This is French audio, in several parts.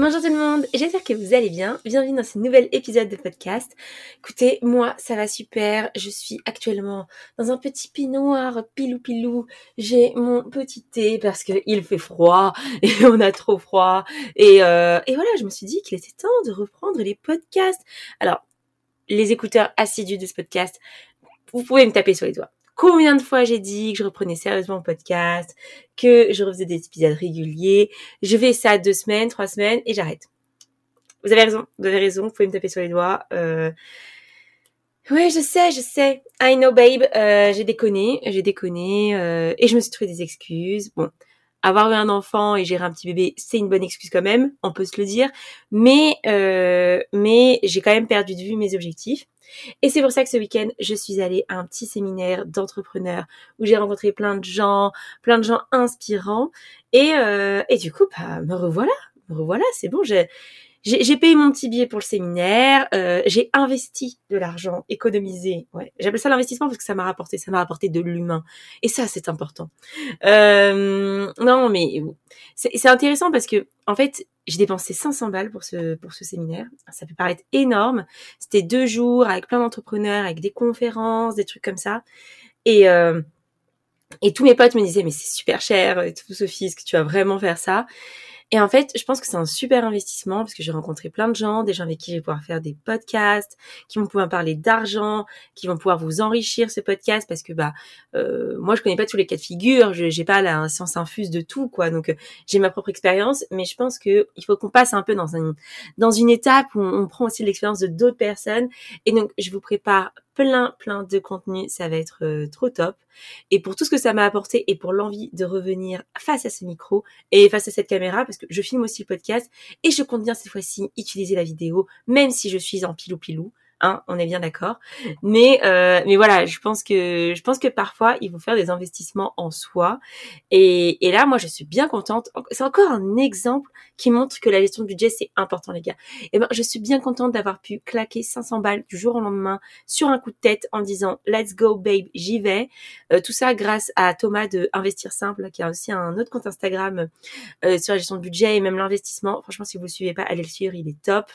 Bonjour tout le monde, j'espère que vous allez bien. Bienvenue dans ce nouvel épisode de podcast. Écoutez, moi ça va super. Je suis actuellement dans un petit noir pilou pilou. J'ai mon petit thé parce qu'il fait froid et on a trop froid. Et, euh, et voilà, je me suis dit qu'il était temps de reprendre les podcasts. Alors, les écouteurs assidus de ce podcast, vous pouvez me taper sur les doigts combien de fois j'ai dit que je reprenais sérieusement le podcast, que je refaisais des épisodes réguliers. Je fais ça deux semaines, trois semaines et j'arrête. Vous avez raison, vous avez raison, vous pouvez me taper sur les doigts. Euh... Oui, je sais, je sais. I know, babe. Euh, j'ai déconné, j'ai déconné euh, et je me suis trouvé des excuses. Bon, avoir eu un enfant et gérer un petit bébé, c'est une bonne excuse quand même, on peut se le dire. Mais euh, mais j'ai quand même perdu de vue mes objectifs. Et c'est pour ça que ce week-end, je suis allée à un petit séminaire d'entrepreneurs où j'ai rencontré plein de gens, plein de gens inspirants. Et, euh, et du coup, bah, me revoilà, me revoilà, c'est bon, j'ai j'ai payé mon petit billet pour le séminaire, euh, j'ai investi de l'argent, économisé. Ouais, j'appelle ça l'investissement parce que ça m'a rapporté, ça m'a rapporté de l'humain. Et ça, c'est important. Euh, non, mais c'est intéressant parce que en fait, j'ai dépensé 500 balles pour ce pour ce séminaire. Ça peut paraître énorme. C'était deux jours avec plein d'entrepreneurs, avec des conférences, des trucs comme ça. Et euh, et tous mes potes me disaient mais c'est super cher et tout Sophie, est-ce que tu vas vraiment faire ça? Et en fait, je pense que c'est un super investissement parce que j'ai rencontré plein de gens, des gens avec qui je vais pouvoir faire des podcasts, qui vont pouvoir parler d'argent, qui vont pouvoir vous enrichir ce podcast parce que bah euh, moi je connais pas tous les cas de figure, je j'ai pas la science infuse de tout quoi, donc euh, j'ai ma propre expérience, mais je pense que il faut qu'on passe un peu dans une étape où on, on prend aussi l'expérience de d'autres personnes. Et donc je vous prépare plein, plein de contenu. Ça va être euh, trop top. Et pour tout ce que ça m'a apporté et pour l'envie de revenir face à ce micro et face à cette caméra, parce que je filme aussi le podcast et je compte bien cette fois-ci utiliser la vidéo, même si je suis en pilou-pilou. Hein, on est bien d'accord. Mais euh, mais voilà, je pense que je pense que parfois il faut faire des investissements en soi. Et, et là, moi, je suis bien contente. C'est encore un exemple qui montre que la gestion de budget c'est important, les gars. Et ben, je suis bien contente d'avoir pu claquer 500 balles du jour au lendemain sur un coup de tête en disant Let's go, babe, j'y vais. Euh, tout ça grâce à Thomas de Investir Simple, qui a aussi un autre compte Instagram euh, sur la gestion de budget et même l'investissement. Franchement, si vous le suivez pas, allez le suivre, il est top.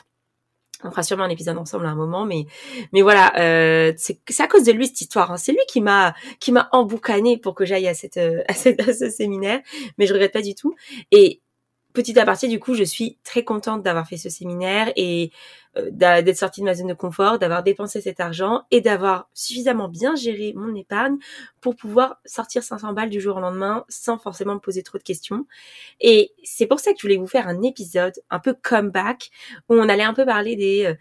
On fera sûrement un épisode ensemble à un moment, mais mais voilà, euh, c'est à cause de lui cette histoire. Hein. C'est lui qui m'a qui m'a emboucané pour que j'aille à cette euh, à, cette, à ce séminaire, mais je regrette pas du tout. Et petit à partir, du coup, je suis très contente d'avoir fait ce séminaire et euh, d'être sortie de ma zone de confort, d'avoir dépensé cet argent et d'avoir suffisamment bien géré mon épargne pour pouvoir sortir 500 balles du jour au lendemain sans forcément me poser trop de questions. Et c'est pour ça que je voulais vous faire un épisode un peu comeback où on allait un peu parler des euh,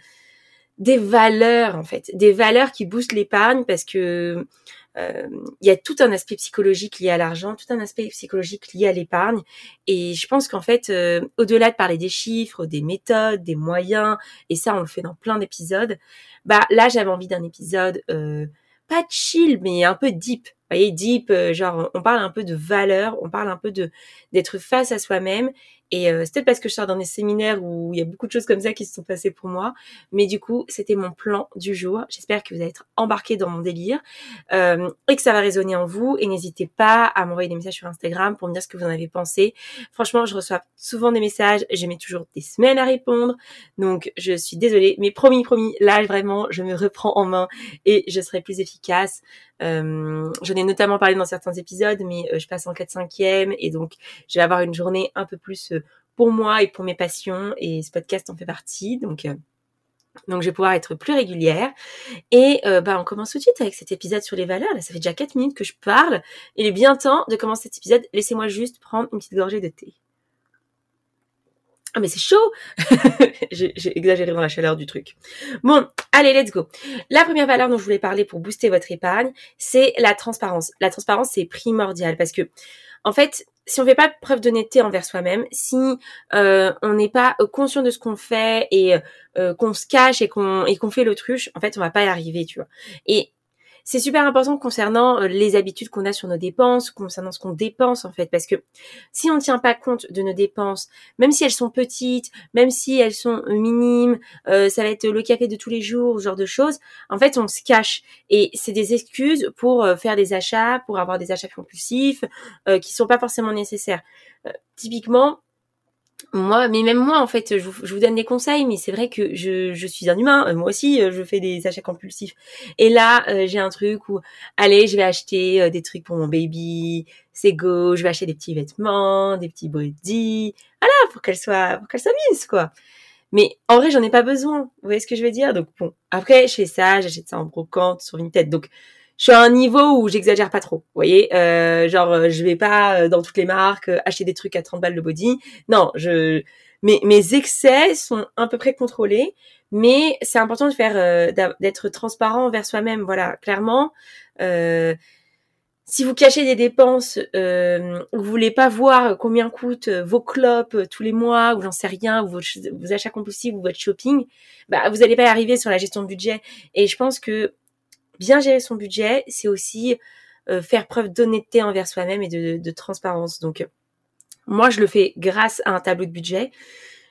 des valeurs en fait, des valeurs qui boostent l'épargne parce que il y a tout un aspect psychologique lié à l'argent, tout un aspect psychologique lié à l'épargne. Et je pense qu'en fait, euh, au-delà de parler des chiffres, des méthodes, des moyens, et ça on le fait dans plein d'épisodes, bah là j'avais envie d'un épisode euh, pas chill, mais un peu deep. Vous voyez, deep, genre on parle un peu de valeur, on parle un peu de d'être face à soi-même et euh, c'est peut-être parce que je sors dans des séminaires où il y a beaucoup de choses comme ça qui se sont passées pour moi. Mais du coup, c'était mon plan du jour. J'espère que vous allez être embarqués dans mon délire euh, et que ça va résonner en vous. Et n'hésitez pas à m'envoyer des messages sur Instagram pour me dire ce que vous en avez pensé. Franchement, je reçois souvent des messages. J'ai mis toujours des semaines à répondre. Donc, je suis désolée. Mais promis, promis, là, vraiment, je me reprends en main et je serai plus efficace. Euh, J'en ai notamment parlé dans certains épisodes, mais euh, je passe en 4-5e et donc je vais avoir une journée un peu plus euh, pour moi et pour mes passions et ce podcast en fait partie. Donc euh, donc je vais pouvoir être plus régulière. Et bah on commence tout de suite avec cet épisode sur les valeurs. Là, ça fait déjà 4 minutes que je parle. Il est bien temps de commencer cet épisode. Laissez-moi juste prendre une petite gorgée de thé. Ah mais c'est chaud J'ai exagéré dans la chaleur du truc. Bon, allez, let's go. La première valeur dont je voulais parler pour booster votre épargne, c'est la transparence. La transparence, c'est primordial parce que, en fait, si on fait pas preuve d'honnêteté envers soi-même, si euh, on n'est pas conscient de ce qu'on fait et qu'on se cache et qu'on et qu'on fait l'autruche, en fait, on va pas y arriver, tu vois. Et c'est super important concernant euh, les habitudes qu'on a sur nos dépenses, concernant ce qu'on dépense en fait, parce que si on ne tient pas compte de nos dépenses, même si elles sont petites, même si elles sont euh, minimes, euh, ça va être le café de tous les jours, ce genre de choses, en fait on se cache et c'est des excuses pour faire des achats, pour avoir des achats compulsifs euh, qui sont pas forcément nécessaires. typiquement, moi, mais même moi, en fait, je vous, donne des conseils, mais c'est vrai que je, je, suis un humain. Moi aussi, euh, je fais des achats compulsifs. Et là, euh, j'ai un truc où, allez, je vais acheter euh, des trucs pour mon baby. C'est go. Je vais acheter des petits vêtements, des petits bodys. Voilà, pour qu'elle soit, pour qu'elle s'amuse, quoi. Mais en vrai, j'en ai pas besoin. Vous voyez ce que je veux dire? Donc bon, après, je fais ça, j'achète ça en brocante sur une tête. Donc je suis à un niveau où j'exagère pas trop. Vous voyez, euh, genre euh, je vais pas euh, dans toutes les marques euh, acheter des trucs à 30 balles de body. Non, je mes mes excès sont à peu près contrôlés, mais c'est important de faire d'être transparent envers soi-même. Voilà, clairement. si vous cachez des dépenses, euh, vous voulez pas voir combien coûtent vos clopes tous les mois, ou j'en sais rien, ou vos, achats compulsifs ou votre shopping, bah vous allez pas y arriver sur la gestion de budget. Et je pense que bien gérer son budget, c'est aussi euh, faire preuve d'honnêteté envers soi-même et de, transparence. Donc, moi, je le fais grâce à un tableau de budget.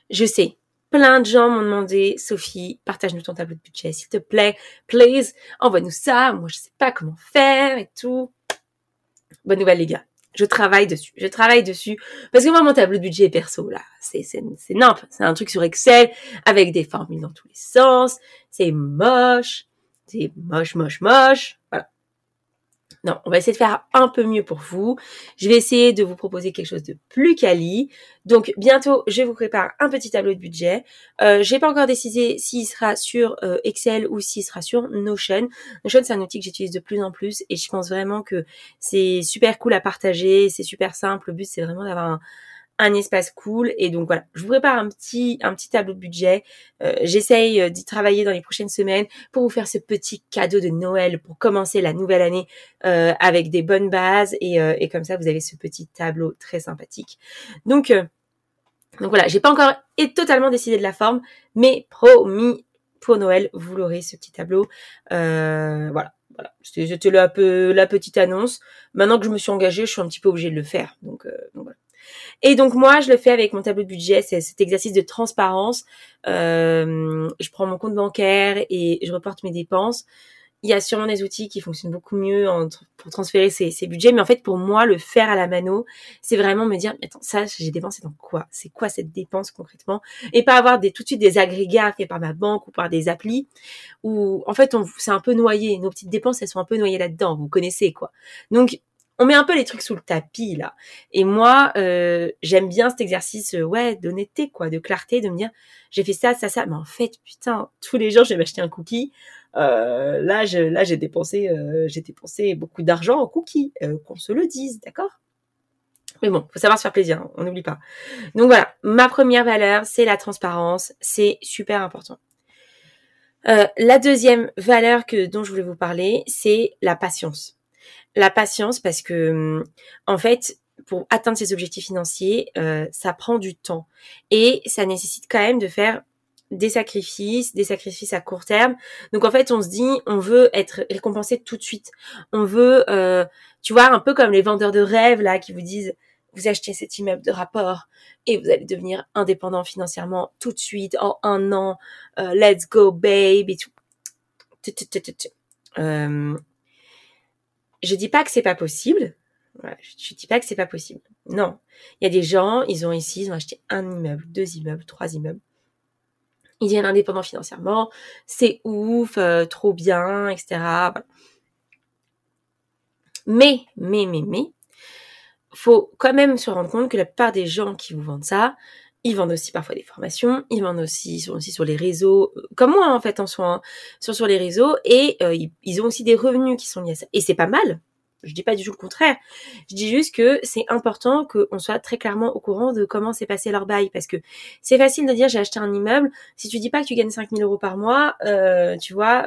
Je sais, plein de gens m'ont demandé, Sophie, partage-nous ton tableau de budget, s'il te plaît, please, envoie-nous ça. Moi, je sais pas comment faire et tout. Bonne nouvelle, les gars. Je travaille dessus. Je travaille dessus. Parce que moi, mon tableau de budget perso, là, c'est, c'est, c'est C'est un truc sur Excel avec des formules dans tous les sens. C'est moche c'est moche, moche, moche. Voilà. Non, on va essayer de faire un peu mieux pour vous. Je vais essayer de vous proposer quelque chose de plus quali. Donc bientôt, je vous prépare un petit tableau de budget. Euh, j'ai pas encore décidé s'il sera sur euh, Excel ou s'il sera sur Notion. Notion, c'est un outil que j'utilise de plus en plus et je pense vraiment que c'est super cool à partager. C'est super simple. Le but, c'est vraiment d'avoir un un espace cool. Et donc voilà, je vous prépare un petit, un petit tableau de budget. Euh, j'essaye euh, d'y travailler dans les prochaines semaines pour vous faire ce petit cadeau de Noël pour commencer la nouvelle année euh, avec des bonnes bases. Et, et, comme ça, vous avez ce petit tableau très sympathique. Donc, donc voilà, j'ai pas encore et totalement décidé de la forme, mais promis pour Noël, vous l'aurez ce petit tableau. voilà. Voilà, c'était la, la petite annonce. Maintenant que je me suis engagée, je suis un petit peu obligée de le faire. Donc, donc voilà. Et donc moi, je le fais avec mon tableau de budget, c'est cet exercice de transparence. Euh, je prends mon compte bancaire et je reporte mes dépenses. Il y a sûrement des outils qui fonctionnent beaucoup mieux pour transférer ces, budgets, mais en fait pour moi, le faire à la mano, c'est vraiment me dire, attends, ça j'ai dépensé dans quoi? C'est quoi cette dépense concrètement? Et pas avoir des, tout de suite des agrégats faits par ma banque ou par des applis, où en fait on c'est un peu noyé. Nos petites dépenses, elles sont un peu noyées là-dedans, vous connaissez quoi. Donc on met un peu les trucs sous le tapis là. Et moi, euh, j'aime bien cet exercice, euh, ouais, d'honnêteté quoi, de clarté, de me dire, j'ai fait ça, ça, ça, mais en fait, putain, tous les jours, je vais m'acheter un cookie. Euh, là, je, là, j'ai dépensé, j'ai dépensé beaucoup d'argent en cookies, qu'on se le dise, d'accord? Mais bon, faut savoir se faire plaisir, hein, on n'oublie pas. Donc voilà, ma première valeur, c'est la transparence, c'est super important. la deuxième valeur que dont je voulais vous parler, c'est la patience la patience parce que hum, en fait pour atteindre ses objectifs financiers, euh, ça prend du temps et ça nécessite quand même de faire des sacrifices, des sacrifices à court terme. Donc en fait, on se dit, on veut être récompensé tout de suite. On veut, euh, tu vois, un peu comme les vendeurs de rêves là qui vous disent, vous achetez cet immeuble de rapport et vous allez devenir indépendant financièrement tout de suite en un an. Euh, let's go, babe et tout. Euh, je dis pas que c'est pas possible. je, dis pas que c'est pas possible. Non. Il y a des gens, ils ont ici, ils ont acheté un immeuble, deux immeubles, trois immeubles. Ils deviennent indépendants financièrement. C'est ouf, euh, trop bien, etc. Mais, mais, mais, mais, faut quand même se rendre compte que la plupart des gens qui vous vendent ça, ils vendent aussi parfois des formations, ils vendent aussi, sont aussi sur les réseaux, euh, comme moi en fait en soi, hein, sont sur les réseaux et euh, ils, ont aussi des revenus qui sont liés à ça. Et c'est pas mal. Je dis pas du tout le contraire. Je dis juste que c'est important qu'on soit très clairement au courant de comment s'est passé leur bail parce que c'est facile de dire j'ai acheté un immeuble. Si tu dis pas que tu gagnes 5000 euros par mois, euh, tu vois,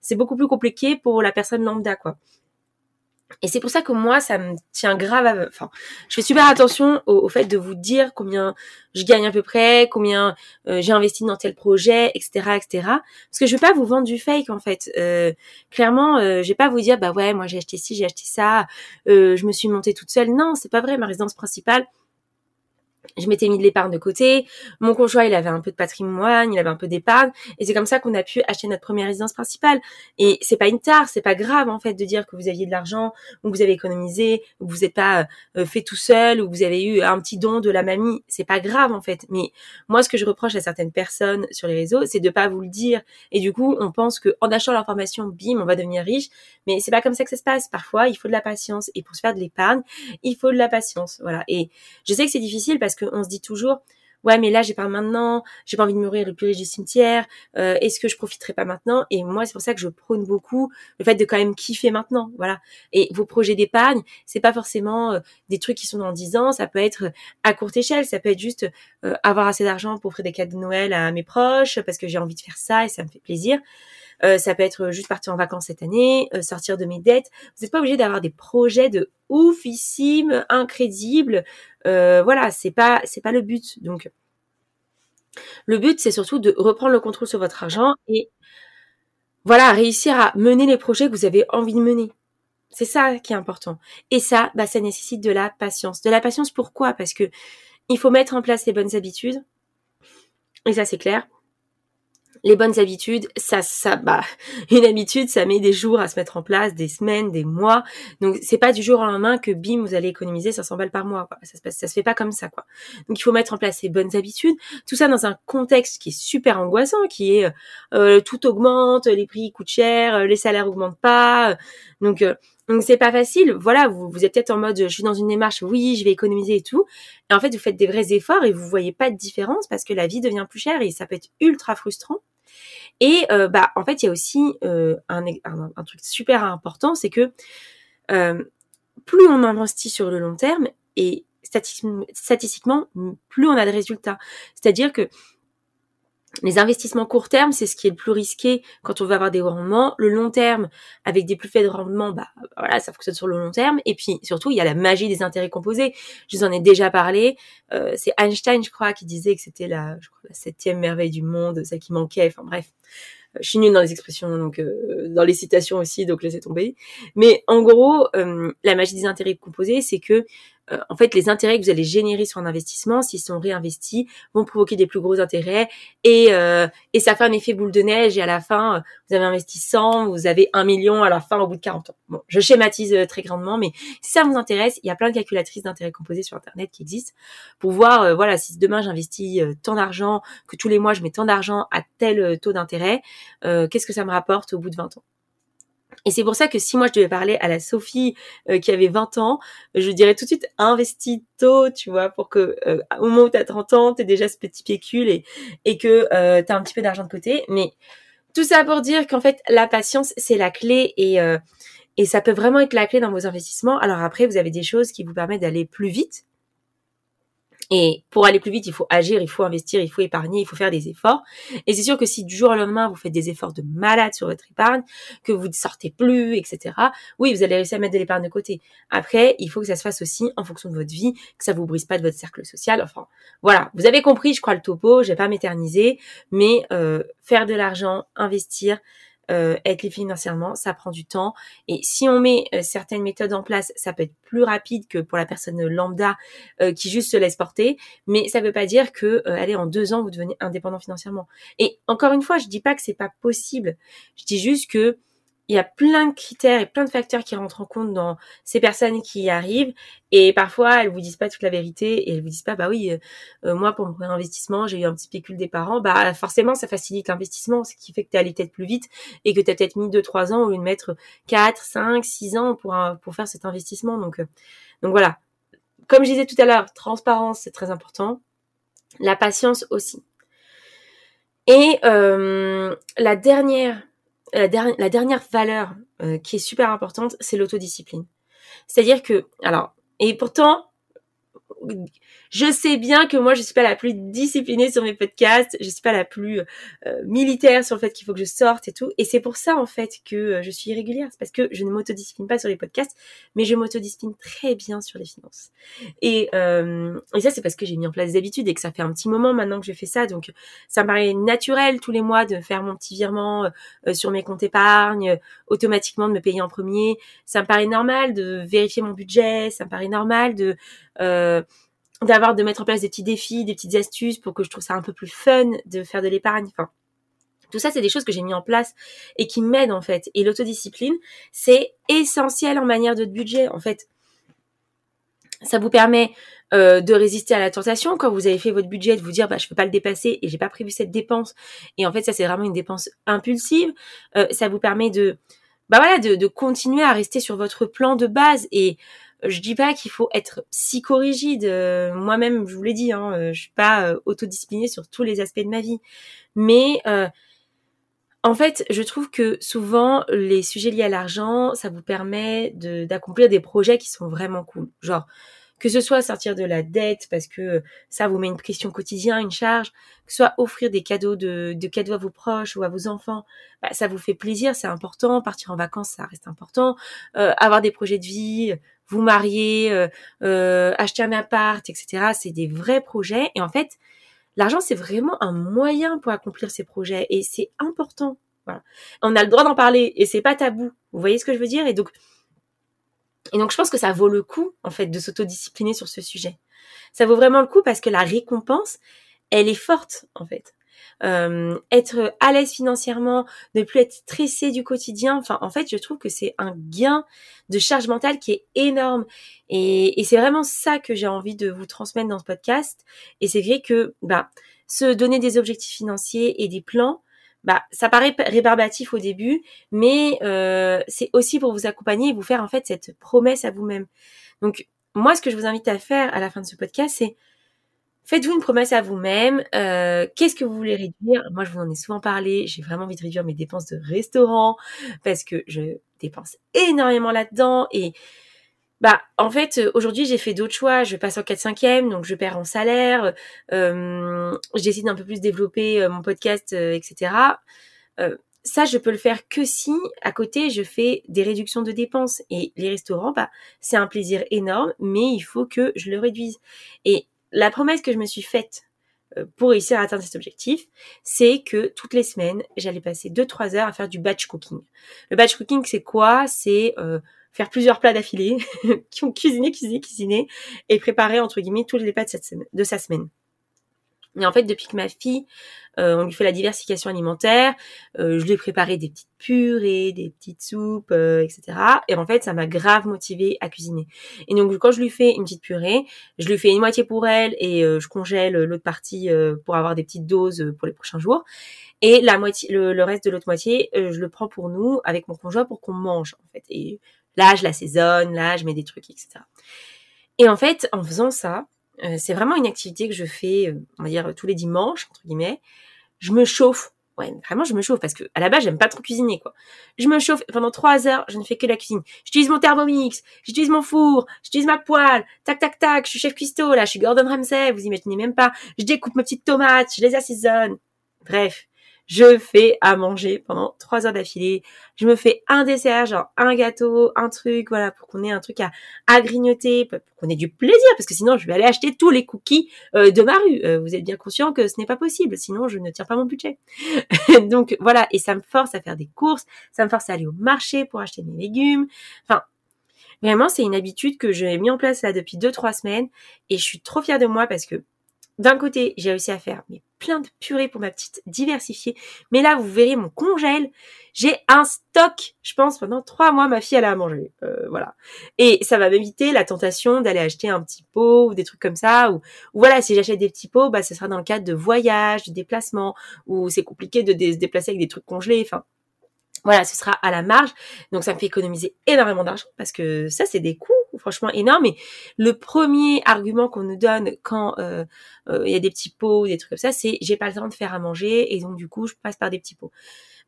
c'est beaucoup plus compliqué pour la personne lambda quoi. Et c'est pour ça que moi, ça me tient grave à... Enfin, je fais super attention au, fait de vous dire combien je gagne à peu près, combien euh, j'ai investi dans tel projet, etc., etc. Parce que je vais pas vous vendre du fake, en fait. Euh, clairement, euh, je vais pas vous dire, bah ouais, moi j'ai acheté ci, j'ai acheté ça, euh, je me suis montée toute seule. Non, c'est pas vrai. Ma résidence principale, je m'étais mis de l'épargne de côté. Mon conjoint, il avait un peu de patrimoine, il avait un peu d'épargne, et c'est comme ça qu'on a pu acheter notre première résidence principale. Et c'est pas une tare, c'est pas grave en fait de dire que vous aviez de l'argent, ou que vous avez économisé, ou que vous n'êtes pas euh, fait tout seul, ou que vous avez eu un petit don de la mamie. C'est pas grave en fait. Mais moi, ce que je reproche à certaines personnes sur les réseaux, c'est de pas vous le dire. Et du coup, on pense que en achetant l'information, bim, on va devenir riche. Mais c'est pas comme ça que ça se passe. Parfois, il faut de la patience, et pour se faire de l'épargne, il faut de la patience. Voilà. Et je sais que c'est difficile parce que on se dit toujours ouais mais là j'ai pas maintenant, j'ai pas envie de mourir le plus riche du cimetière, euh, est-ce que je profiterai pas maintenant? Et moi c'est pour ça que je prône beaucoup le fait de quand même kiffer maintenant, voilà. Et vos projets d'épargne, c'est pas forcément euh, des trucs qui sont dans 10 ans, ça peut être à courte échelle, ça peut être juste euh, avoir assez d'argent pour offrir des cadeaux de Noël à mes proches parce que j'ai envie de faire ça et ça me fait plaisir. Euh, ça peut être juste partir en vacances cette année, euh, sortir de mes dettes. Vous n'êtes pas obligé d'avoir des projets de oufissime, incrédibles. Euh, voilà, c'est pas c'est pas le but. Donc le but c'est surtout de reprendre le contrôle sur votre argent et voilà, réussir à mener les projets que vous avez envie de mener. C'est ça qui est important. Et ça, bah, ça nécessite de la patience. De la patience, pourquoi? Parce que il faut mettre en place les bonnes habitudes. Et ça, c'est clair les bonnes habitudes, ça, ça, bah, une habitude, ça met des jours à se mettre en place, des semaines, des mois. Donc, c'est pas du jour au lendemain que bim, vous allez économiser 500 balles par mois. Quoi. Ça se passe, ça se fait pas comme ça, quoi. Donc, il faut mettre en place ces bonnes habitudes. Tout ça dans un contexte qui est super angoissant, qui est euh, tout augmente, les prix coûtent cher, les salaires augmentent pas. Donc, euh, donc c'est pas facile. Voilà, vous, vous êtes peut-être en mode, je suis dans une démarche, oui, je vais économiser et tout. Et en fait, vous faites des vrais efforts et vous voyez pas de différence parce que la vie devient plus chère et ça peut être ultra frustrant. Et euh, bah en fait, il y a aussi euh, un, truc super important, c'est que euh, plus on investit sur le long terme et statistiquement, plus on a de résultats. C'est-à-dire que les investissements court terme, c'est ce qui est le plus risqué quand on veut avoir des rendements. Le long terme, avec des plus faibles rendements, bah voilà, ça fonctionne sur le long terme. Et puis surtout, il y a la magie des intérêts composés. Je vous en ai déjà parlé. Euh, c'est Einstein, je crois, qui disait que c'était la, je crois, la septième merveille du monde, ça qui manquait. Enfin bref, euh, je suis nulle dans les expressions, donc euh, dans les citations aussi, donc laissez tomber. Mais en gros, la magie des intérêts composés, c'est que euh, en fait, les intérêts que vous allez générer sur un investissement, s'ils sont réinvestis, vont provoquer des plus gros intérêts et, euh, et ça fait un effet boule de neige et à la fin, euh, vous avez investi 100, vous avez 1 million à la fin au bout de 40 ans. Bon, je schématise très grandement, mais si ça vous intéresse, il y a plein de calculatrices d'intérêts composés sur Internet qui existent pour voir, voilà, si demain j'investis tant d'argent, que tous les mois je mets tant d'argent à tel taux d'intérêt, qu'est-ce que ça me rapporte au bout de 20 ans? Et c'est pour ça que si moi je devais parler à la Sophie euh, qui avait 20 ans, je dirais tout de suite investis tôt, tu vois, pour que euh, au moment où tu as 30 ans, tu déjà ce petit pécule et, et que euh, tu as un petit peu d'argent de côté. Mais tout ça pour dire qu'en fait, la patience, c'est la clé et, euh, et ça peut vraiment être la clé dans vos investissements. Alors après, vous avez des choses qui vous permettent d'aller plus vite. Et pour aller plus vite, il faut agir, il faut investir, il faut épargner, il faut faire des efforts. Et c'est sûr que si du jour au lendemain, vous faites des efforts de malade sur votre épargne, que vous ne sortez plus, etc., oui, vous allez réussir à mettre de l'épargne de côté. Après, il faut que ça se fasse aussi en fonction de votre vie, que ça vous brise pas de votre cercle social. Enfin, voilà. Vous avez compris, je crois, le topo. Je vais pas m'éterniser, mais euh, faire de l'argent, investir, euh, être libre financièrement, ça prend du temps. Et si on met euh, certaines méthodes en place, ça peut être plus rapide que pour la personne lambda euh, qui juste se laisse porter. Mais ça ne veut pas dire que, allez, en deux ans, vous devenez indépendant financièrement. Et encore une fois, je dis pas que c'est pas possible. Je dis juste que il y a plein de critères et plein de facteurs qui rentrent en compte dans ces personnes qui y arrivent. Et parfois, elles vous disent pas toute la vérité et elles vous disent pas, bah oui, euh, euh, moi, pour mon investissement, j'ai eu un petit pécule des parents. Bah, forcément, ça facilite l'investissement, ce qui fait que tu es allé peut-être plus vite et que tu as peut-être mis 2-3 ans au lieu de mettre 4, 5, 6 ans pour, pour faire cet investissement. Donc, euh, donc voilà. Comme je disais tout à l'heure, transparence, c'est très important. La patience aussi. Et la dernière la, dernière valeur euh, qui est super importante, c'est l'autodiscipline. C'est-à-dire que, alors, et pourtant, je sais bien que moi je suis pas la plus disciplinée sur mes podcasts, je suis pas la plus euh, militaire sur le fait qu'il faut que je sorte et tout. Et c'est pour ça en fait que euh, je suis irrégulière, c'est parce que je ne m'autodiscipline pas sur les podcasts, mais je m'autodiscipline très bien sur les finances. Et, euh, et ça c'est parce que j'ai mis en place des habitudes et que ça fait un petit moment maintenant que je fais ça, donc ça me paraît naturel tous les mois de faire mon petit virement sur mes comptes épargne, automatiquement de me payer en premier. Ça me paraît normal de vérifier mon budget, ça me paraît normal de d'avoir de mettre en place des petits défis, des petites astuces pour que je trouve ça un peu plus fun de faire de l'épargne. Enfin, tout ça, c'est des choses que j'ai mis en place et qui m'aident en fait. Et l'autodiscipline, c'est essentiel en manière de budget. En fait, ça vous permet euh, de résister à la tentation quand vous avez fait votre budget, de vous dire bah je peux pas le dépasser et j'ai pas prévu cette dépense. Et en fait, ça c'est vraiment une dépense impulsive. Euh, ça vous permet de bah voilà de, de continuer à rester sur votre plan de base et je dis pas qu'il faut être psychorigide. Euh, moi-même, je vous l'ai dit, hein, euh, je suis pas euh, autodisciplinée sur tous les aspects de ma vie. Mais en fait, je trouve que souvent, les sujets liés à l'argent, ça vous permet d'accomplir des projets qui sont vraiment cool. Genre, que ce soit sortir de la dette parce que ça vous met une pression quotidienne, une charge, que ce soit offrir des cadeaux de, de cadeaux à vos proches ou à vos enfants, bah, ça vous fait plaisir, c'est important. Partir en vacances, ça reste important. Euh, avoir des projets de vie, vous marier, euh, euh, acheter un appart, etc. C'est des vrais projets. Et en fait, l'argent, c'est vraiment un moyen pour accomplir ces projets et c'est important. On a le droit d'en parler et c'est pas tabou. Vous voyez ce que je veux dire? Et donc, et donc, je pense que ça vaut le coup, en fait, de s'autodiscipliner sur ce sujet. Ça vaut vraiment le coup parce que la récompense, elle est forte, en fait. Euh, être à l'aise financièrement, ne plus être stressé du quotidien. Enfin, en fait, je trouve que c'est un gain de charge mentale qui est énorme. Et, et c'est vraiment ça que j'ai envie de vous transmettre dans ce podcast. Et c'est vrai que, bah, se donner des objectifs financiers et des plans, bah, ça paraît rébarbatif au début, mais euh, c'est aussi pour vous accompagner et vous faire en fait cette promesse à vous-même. Donc moi, ce que je vous invite à faire à la fin de ce podcast, c'est faites-vous une promesse à vous-même. Euh, Qu'est-ce que vous voulez réduire? Moi, je vous en ai souvent parlé. J'ai vraiment envie de réduire mes dépenses de restaurant parce que je dépense énormément là-dedans et bah, en fait, euh, aujourd'hui, j'ai fait d'autres choix. Je passe en 4-5e, donc je perds en salaire. Euh, J'essaie d'un peu plus développer euh, mon podcast, euh, etc. Ça, je peux le faire que si, à côté, je fais des réductions de dépenses. Et les restaurants, bah, c'est un plaisir énorme, mais il faut que je le réduise. Et la promesse que je me suis faite pour réussir à atteindre cet objectif, c'est que toutes les semaines, j'allais passer 2-3 heures à faire du batch cooking. Le batch cooking, c'est quoi? C'est faire plusieurs plats d'affilée, cuisiné, cuisiné, cuisiné, et préparer, entre guillemets, tous les plats de, cette semaine, de sa semaine. Et en fait, depuis que ma fille, euh, on lui fait la diversification alimentaire, euh, je lui ai préparé des petites purées, des petites soupes, euh, etc. Et en fait, ça m'a grave motivée à cuisiner. Et donc, quand je lui fais une petite purée, je lui fais une moitié pour elle et je congèle l'autre partie pour avoir des petites doses pour les prochains jours. Et la moitié, le, reste de l'autre moitié, je le prends pour nous avec mon conjoint pour qu'on mange en fait. Là, je l'assaisonne, là, je mets des trucs, etc. Et en fait, en faisant ça, euh, c'est vraiment une activité que je fais, euh, on va dire, tous les dimanches, entre guillemets. Je me chauffe. Ouais, vraiment, je me chauffe parce que à la base, j'aime pas trop cuisiner, quoi. Je me chauffe pendant trois heures, je ne fais que la cuisine. J'utilise mon Thermomix, j'utilise mon four, j'utilise ma poêle, tac, tac, tac, je suis chef cuistot, là, je suis Gordon Ramsay, vous imaginez même pas. Je découpe mes petites tomates, je les assaisonne. Bref, je fais à manger pendant trois heures d'affilée. Je me fais un dessert, genre un gâteau, un truc, voilà, pour qu'on ait un truc à, à grignoter, pour qu'on ait du plaisir, parce que sinon je vais aller acheter tous les cookies euh, de ma rue. Euh, vous êtes bien conscient que ce n'est pas possible, sinon je ne tiens pas mon budget. Donc voilà, et ça me force à faire des courses, ça me force à aller au marché pour acheter mes légumes. Enfin, vraiment, c'est une habitude que j'ai mis en place là depuis deux trois semaines, et je suis trop fière de moi parce que d'un côté, j'ai réussi à faire mais plein de purées pour ma petite diversifiée. Mais là, vous verrez mon congèle. J'ai un stock. Je pense pendant trois mois, ma fille elle a à manger. Euh, voilà. Et ça va m'éviter la tentation d'aller acheter un petit pot ou des trucs comme ça. Ou, voilà, si j'achète des petits pots, bah ce sera dans le cadre de voyages, de déplacements, où c'est compliqué de se déplacer avec des trucs congelés. Enfin, voilà, ce sera à la marge. Donc ça me fait économiser énormément d'argent parce que ça, c'est des coûts franchement énormes. Et le premier argument qu'on nous donne quand euh, euh, il y a des petits pots ou des trucs comme ça, c'est j'ai pas le temps de faire à manger et donc du coup je passe par des petits pots.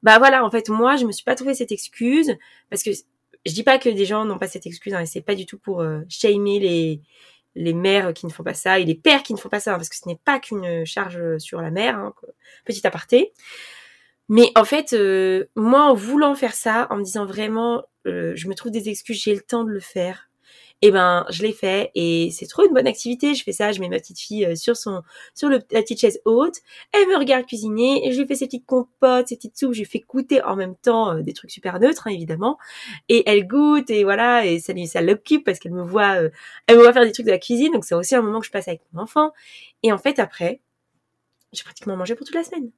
Bah voilà, en fait moi je me suis pas trouvé cette excuse parce que je dis pas que des gens n'ont pas cette excuse, hein, et c'est pas du tout pour euh, shamer les les mères qui ne font pas ça et les pères qui ne font pas ça, hein, parce que ce n'est pas qu'une charge sur la mère, hein, petit aparté. Mais en fait, euh, moi, en voulant faire ça, en me disant vraiment, euh, je me trouve des excuses, j'ai le temps de le faire, et eh ben je l'ai fait et c'est trop une bonne activité. Je fais ça, je mets ma petite fille euh, sur son sur la petite chaise haute, elle me regarde cuisiner et je lui fais ses petites compotes, ses petites soupes, je lui fais goûter en même temps euh, des trucs super neutres hein, évidemment. Et elle goûte et voilà et ça lui ça l'occupe parce qu'elle me voit euh, elle me voit faire des trucs de la cuisine. Donc c'est aussi un moment que je passe avec mon enfant. Et en fait après j'ai pratiquement mangé pour toute la semaine.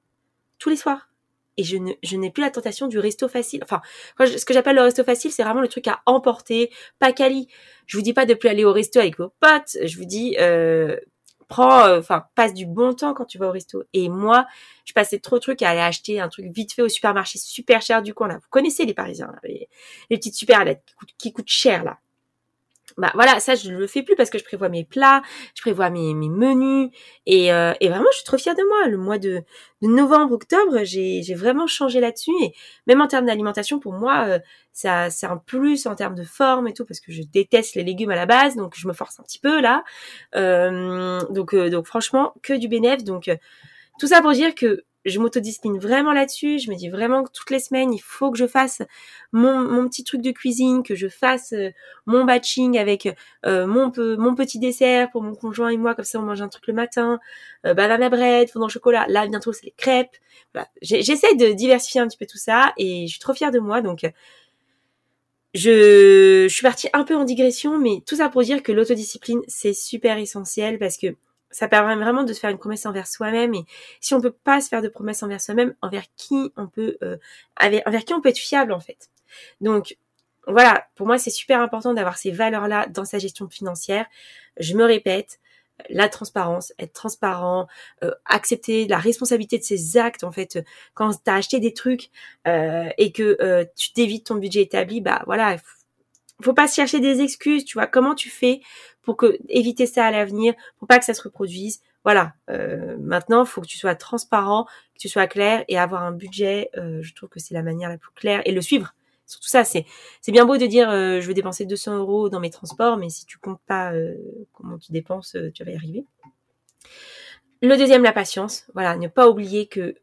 Tous les soirs et je ne je n'ai plus la tentation du resto facile. Enfin, ce que j'appelle le resto facile, c'est vraiment le truc à emporter, pas quali. Je vous dis pas de plus aller au resto avec vos potes. Je vous dis euh, prends, euh, enfin passe du bon temps quand tu vas au resto. Et moi, je passais trop de trucs à aller acheter un truc vite fait au supermarché super cher du coin là. Vous connaissez les Parisiens, les, petites super qui qui coûtent cher là bah voilà, ça je le fais plus parce que je prévois mes plats, je prévois mes, menus et, euh, et vraiment je suis trop fière de moi. Le mois de, novembre, octobre, j'ai, j'ai vraiment changé là-dessus et même en termes d'alimentation, pour moi, euh, ça c'est un plus en termes de forme et tout parce que je déteste les légumes à la base, donc je me force un petit peu là. Euh, donc donc franchement que du bénéfice. Donc tout ça pour dire que je m'autodiscipline vraiment là-dessus. Je me dis vraiment que toutes les semaines, il faut que je fasse mon, petit truc de cuisine, que je fasse euh, mon batching avec euh, mon, petit dessert pour mon conjoint et moi. Comme ça, on mange un truc le matin. Euh, banana bread, fondant au chocolat. Là, bientôt, c'est les crêpes. J'essaie de diversifier un petit peu tout ça et je suis trop fière de moi. Donc, je, je suis partie un peu en digression, mais tout ça pour dire que l'autodiscipline, c'est super essentiel parce que ça permet vraiment de se faire une promesse envers soi-même et si on peut pas se faire de promesses envers soi-même, envers qui on peut, euh, envers qui on peut être fiable en fait. Donc voilà, pour moi c'est super important d'avoir ces valeurs-là dans sa gestion financière. Je me répète, la transparence, être transparent, euh, accepter la responsabilité de ses actes en fait. Quand tu as acheté des trucs euh, et que euh, tu t'évites ton budget établi, bah voilà, faut pas se chercher des excuses, tu vois. Comment tu fais pour que éviter ça à l'avenir, pour pas que ça se reproduise. Voilà. Euh, maintenant, il faut que tu sois transparent, que tu sois clair et avoir un budget. Euh, je trouve que c'est la manière la plus claire et le suivre. Surtout ça, c'est c'est bien beau de dire euh, je veux dépenser 200 euros dans mes transports, mais si tu comptes pas comment tu dépenses, tu vas y arriver. Le deuxième, la patience. Voilà, ne pas oublier que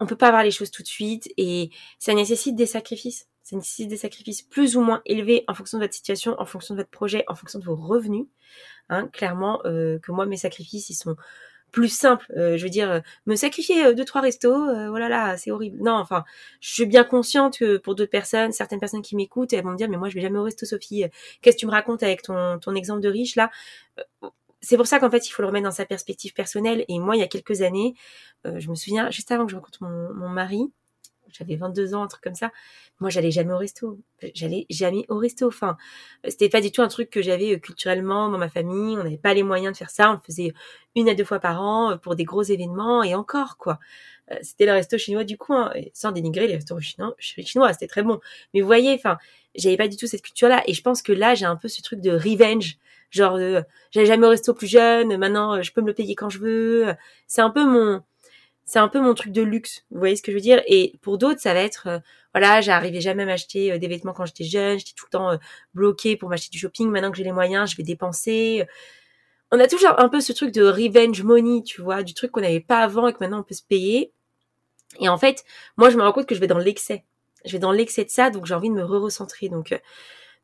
on peut pas avoir les choses tout de suite et ça nécessite des sacrifices. Ça nécessite des sacrifices plus ou moins élevés en fonction de votre situation, en fonction de votre projet, en fonction de vos revenus. Hein, clairement euh, que moi mes sacrifices ils sont plus simples. Euh, je veux dire, euh, me sacrifier deux trois restos, oh là c'est horrible. Non, enfin, je suis bien consciente que pour d'autres personnes, certaines personnes qui m'écoutent, elles vont me dire mais moi je vais jamais au resto, Sophie. Qu'est-ce que tu me racontes avec ton exemple de riche là? C'est pour ça qu'en fait, il faut le remettre dans sa perspective personnelle. Et moi, il y a quelques années, je me souviens, juste avant que je rencontre mon mari, j'avais 22 ans, un truc comme ça. Moi, j'allais jamais au resto. J'allais jamais au resto. Enfin, c'était pas du tout un truc que j'avais euh, culturellement dans ma famille. On n'avait pas les moyens de faire ça. On le faisait une à deux fois par an euh, pour des gros événements et encore, quoi. Euh, c'était le resto chinois du coin. sans dénigrer les restos chinois, chinois, c'était très bon. Mais vous voyez, enfin, j'avais pas du tout cette culture-là. Et je pense que là, j'ai un peu ce truc de revenge. Genre, j'allais jamais au resto plus jeune. Maintenant, je peux me le payer quand je veux. C'est un peu mon, c'est un peu mon truc de luxe. Vous voyez ce que je veux dire? Et pour d'autres, ça va être, euh, voilà, j'arrivais jamais à m'acheter euh, des vêtements quand j'étais jeune, j'étais tout le temps euh, bloquée pour m'acheter du shopping. Maintenant que j'ai les moyens, je vais dépenser. On a toujours un peu ce truc de revenge money, tu vois, du truc qu'on n'avait pas avant et que maintenant on peut se payer. Et en fait, moi, je me rends compte que je vais dans l'excès. Je vais dans l'excès de ça, donc j'ai envie de me re-recentrer. Donc,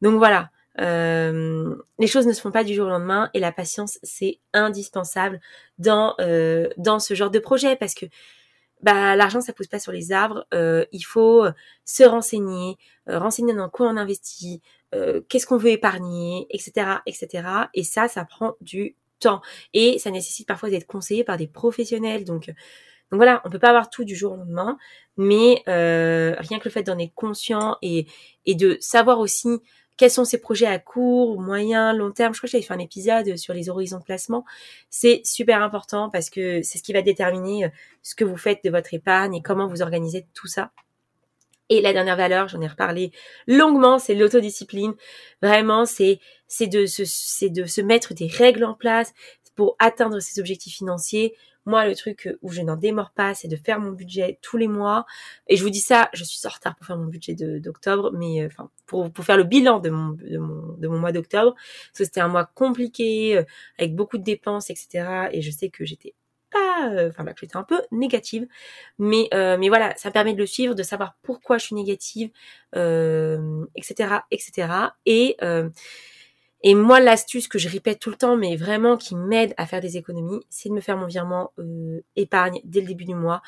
donc voilà. Euh, les choses ne se font pas du jour au lendemain et la patience c'est indispensable dans euh, dans ce genre de projet parce que bah l'argent ça pousse pas sur les arbres. Euh, il faut se renseigner, renseigner dans quoi on investit, qu'est-ce qu'on veut épargner, etc., etc. Et ça, ça prend du temps et ça nécessite parfois d'être conseillé par des professionnels. Donc donc voilà, on peut pas avoir tout du jour au lendemain, mais rien que le fait d'en être conscient et, et de savoir aussi quels sont ces projets à court, moyen, long terme. Je crois que j'avais fait un épisode sur les horizons de placement. C'est super important parce que c'est ce qui va déterminer euh, ce que vous faites de votre épargne et comment vous organisez tout ça. Et la dernière valeur, j'en ai reparlé longuement, c'est l'autodiscipline. Vraiment, c'est c'est de c'est de se mettre des règles en place, pour atteindre ses objectifs financiers, moi, le truc où je n'en démords pas, c'est de faire mon budget tous les mois. Et je vous dis ça, je suis en retard pour faire mon budget d'octobre, mais euh, enfin pour, pour faire le bilan de mon, de mon, de mon mois d'octobre. Parce que c'était un mois compliqué, euh, avec beaucoup de dépenses, etc. Et je sais que j'étais pas, euh, enfin là, que j'étais un peu négative. Mais, mais voilà, ça permet de le suivre, de savoir pourquoi je suis négative, etc., etc. Et et moi, l'astuce que je répète tout le temps, mais vraiment qui m'aide à faire des économies, c'est de me faire mon virement euh, épargne dès le début du mois.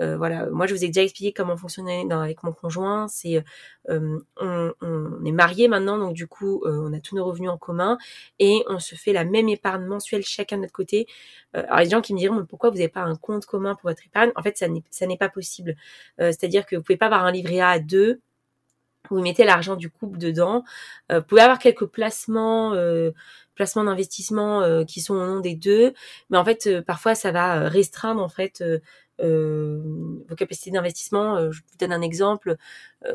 Euh, voilà, moi je vous ai déjà expliqué comment fonctionner avec mon conjoint. C'est euh, on, est mariés maintenant, donc du coup on a tous nos revenus en commun et on se fait la même épargne mensuelle chacun de notre côté. alors des gens qui me diront mais pourquoi vous n'avez pas un compte commun pour votre épargne? En fait ça n'est pas possible. C'est-à-dire que vous pouvez pas avoir un livret A à deux vous mettez l'argent du couple dedans. Euh, vous pouvez avoir quelques placements, euh, placements d'investissement euh, qui sont au nom des deux, mais en fait parfois ça va restreindre en fait vos capacités d'investissement. je vous donne un exemple.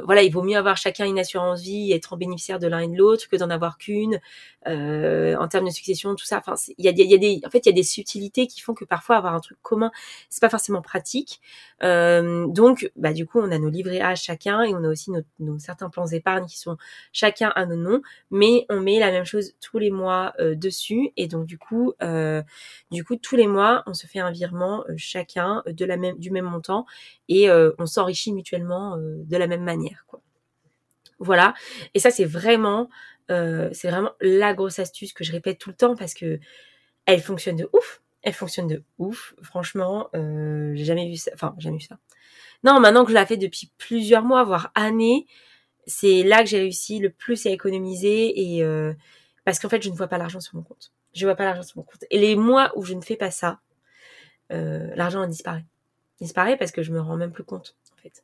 voilà, il vaut mieux avoir chacun une assurance vie, et être en bénéficiaire de l'un et de l'autre que d'en avoir qu'une. en termes de succession, tout ça. Enfin, il y a, des, en fait, il y a des subtilités qui font que parfois avoir un truc commun, c'est pas forcément pratique. Euh, donc, bah, du coup, on a nos livrets A chacun et on a aussi nos, certains plans d'épargne qui sont chacun à nos noms, mais on met la même chose tous les mois euh, dessus et donc du coup, euh, du coup, tous les mois, on se fait un virement chacun de la même du même montant et on s'enrichit mutuellement de la même manière, quoi. Voilà. Et ça, c'est vraiment, c'est vraiment la grosse astuce que je répète tout le temps parce que elle fonctionne de ouf elle fonctionne de ouf. Franchement, euh, j'ai jamais vu ça. Enfin, jamais vu ça. Non, maintenant que je la fais depuis plusieurs mois, voire années, c'est là que j'ai réussi le plus à économiser et euh, parce qu'en fait, je ne vois pas l'argent sur mon compte. Je vois pas l'argent sur mon compte. Et les mois où je ne fais pas ça, euh, l'argent disparaît. Disparaît parce que je me rends même plus compte en fait.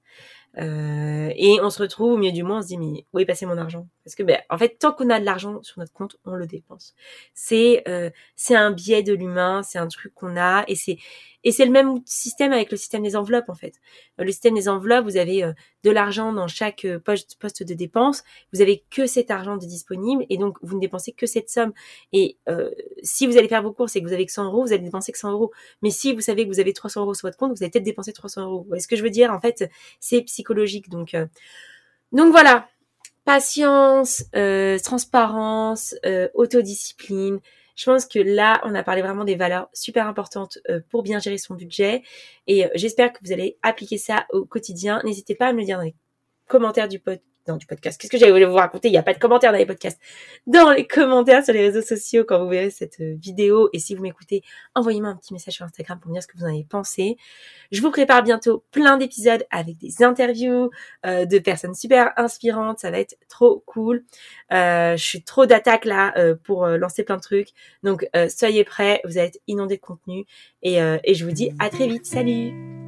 Euh, et on se retrouve au milieu du mois, on se dit mais où est passé mon argent? Parce que ben en fait tant qu'on a de l'argent sur notre compte, on le dépense. C'est euh, c'est un biais de l'humain, c'est un truc qu'on a et c'est et c'est le même système avec le système des enveloppes en fait. Euh, le système des enveloppes, vous avez euh, de l'argent dans chaque euh, poste de dépense, vous avez que cet argent de disponible et donc vous ne dépensez que cette somme. Et si vous allez faire vos courses et que vous avez que 100 euros, vous allez dépenser que 100 euros. Mais si vous savez que vous avez 300 euros sur votre compte, vous allez peut-être dépenser 300 euros. Vous voyez ce que je veux dire? En fait, c'est psychologique. Donc, donc voilà. Patience, transparence, autodiscipline. Je pense que là, on a parlé vraiment des valeurs super importantes euh, pour bien gérer son budget. Et euh, j'espère que vous allez appliquer ça au quotidien. N'hésitez pas à me le dire dans les commentaires du, podcast dans du podcast. Qu'est-ce que j'allais vous raconter? Il n'y a pas de commentaires dans les podcasts. Dans les commentaires sur les réseaux sociaux quand vous verrez cette euh, vidéo et si vous m'écoutez, envoyez-moi un petit message sur Instagram pour me dire ce que vous en avez pensé. Je vous prépare bientôt plein d'épisodes avec des interviews euh, de personnes super inspirantes. Ça va être trop cool. Euh, je suis trop d'attaque là pour lancer plein de trucs. Donc soyez prêts. Vous allez être inondés de contenu et je vous dis à très vite. Salut